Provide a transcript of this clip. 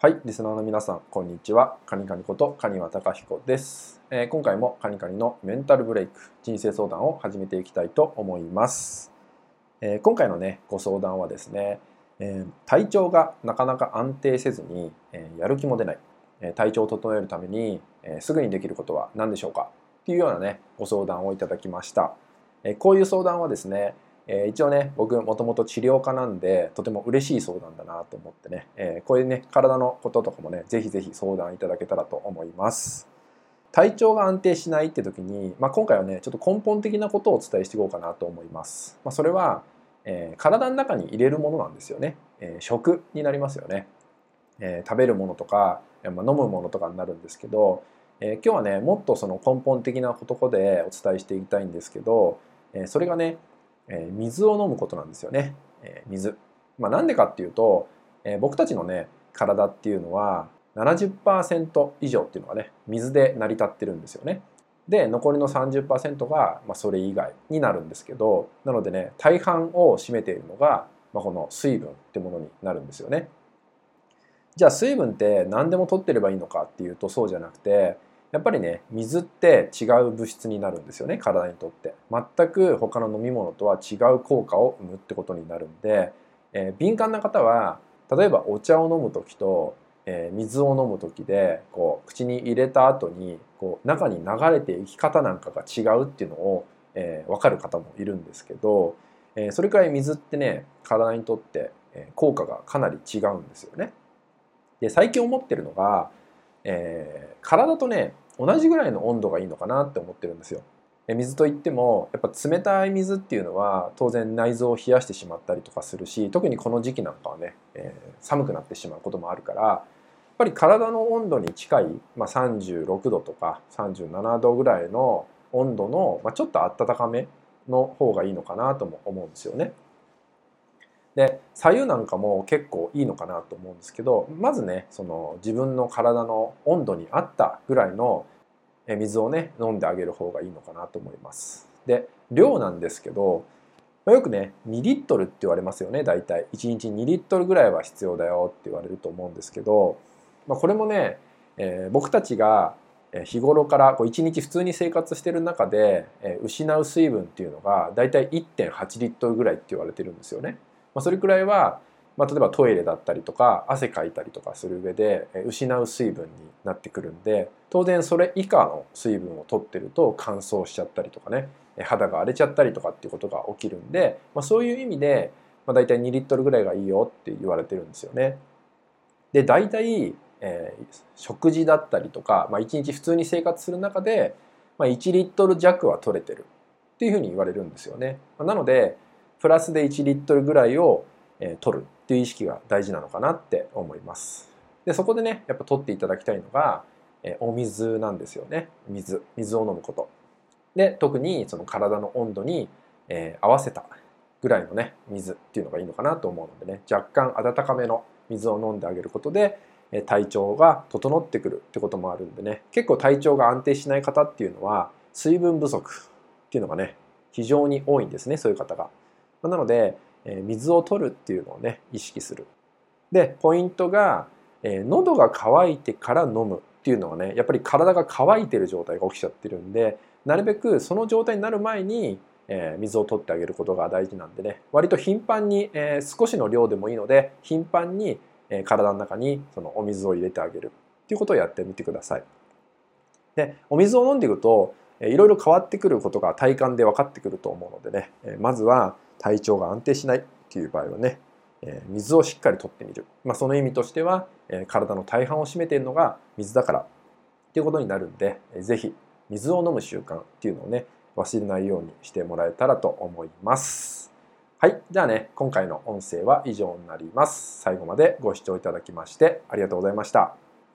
はい、リスナーの皆さん、こんにちは。カニカニことカワタカヒコです、えー、今回もカニカニのメンタルブレイク、人生相談を始めていきたいと思います。えー、今回のね、ご相談はですね、えー、体調がなかなか安定せずに、えやる気も出ない、え体調を整えるために、えすぐにできることは何でしょうか？っていうようなね、ご相談をいただきました。えこういう相談はですね、えー、一応ね僕もともと治療家なんでとても嬉しい相談だなと思ってね、えー、こういうね体のこととかもねぜひぜひ相談いただけたらと思います。体調が安定しないって時に、まあ、今回はねちょっと根本的なことをお伝えしていこうかなと思います、まあ、それは、えー、体の中に入れるものなんですよね、えー、食になりますよね、えー、食べるものとか、まあ、飲むものとかになるんですけど、えー、今日はねもっとその根本的なことでお伝えしていきたいんですけど、えー、それがねえ水を飲むことなんですよね。え水。まあ、なんでかっていうと、え僕たちのね体っていうのは70%以上っていうのがね水で成り立ってるんですよね。で残りの30%が、ま、それ以外になるんですけどなのでね大半を占めているのが、まあ、この水分ってものになるんですよね。じゃあ水分って何でも取ってればいいのかっていうとそうじゃなくてやっぱりね水って違う物質になるんですよね体にとって全く他の飲み物とは違う効果を生むってことになるんで、えー、敏感な方は例えばお茶を飲む時と、えー、水を飲む時でこう口に入れた後にこう中に流れていき方なんかが違うっていうのを、えー、分かる方もいるんですけど、えー、それくらい水ってね体にとって効果がかなり違うんですよね。で最近思ってるのがえー、体とね同じぐらいの温度がいいのかなって思ってるんですよ。水といってもやっぱ冷たい水っていうのは当然内臓を冷やしてしまったりとかするし特にこの時期なんかはね、えー、寒くなってしまうこともあるからやっぱり体の温度に近い、まあ、36度とか37度ぐらいの温度の、まあ、ちょっと温かめの方がいいのかなとも思うんですよね。で左右なんかも結構いいのかなと思うんですけどまずねその自分の体の温度に合ったぐらいの水をね飲んであげる方がいいのかなと思います。で量なんですけどよくね2リットルって言われますよね大体1日2リットルぐらいは必要だよって言われると思うんですけど、まあ、これもね、えー、僕たちが日頃からこう1日普通に生活してる中で失う水分っていうのが大体1.8リットルぐらいって言われてるんですよね。まあ、それくらいは、まあ、例えばトイレだったりとか汗かいたりとかする上で失う水分になってくるんで当然それ以下の水分を取ってると乾燥しちゃったりとかね肌が荒れちゃったりとかっていうことが起きるんで、まあ、そういう意味で、まあ、大体2リットルぐらいがいいよって言われてるんですよね。で大体、えー、食事だったりとか、まあ、1日普通に生活する中で、まあ、1リットル弱は取れてるっていうふうに言われるんですよね。まなのでプラスで1リットルぐらいを、え取るっていう意識が大事なのかなって思います。でそこでねやっぱ取っていただきたいのが、えお水なんですよね水水を飲むこと。で特にその体の温度に、え合わせたぐらいのね水っていうのがいいのかなと思うのでね若干温かめの水を飲んであげることで体調が整ってくるってこともあるんでね結構体調が安定しない方っていうのは水分不足っていうのがね非常に多いんですねそういう方が。なので、え水を取るっていうのをね意識する。でポイントが、え喉が渇いてから飲むっていうのはねやっぱり体が渇いてる状態が起きちゃってるんでなるべくその状態になる前に、え水を取ってあげることが大事なんでね割と頻繁に、え少しの量でもいいので頻繁に、え体の中にそのお水を入れてあげるっていうことをやってみてください。でお水を飲んでいくといろいろ変わってくることが体感で分かってくると思うのでねまずは体調が安定しないっていう場合はね、え水をしっかりとってみる、まあ、その意味としては、え体の大半を占めているのが水だからっていうことになるんで、えー、ぜひ水を飲む習慣っていうのをね忘れないようにしてもらえたらと思います。はい。じゃあね、今回の音声は以上になります。最後までご視聴いただきましてありがとうございました。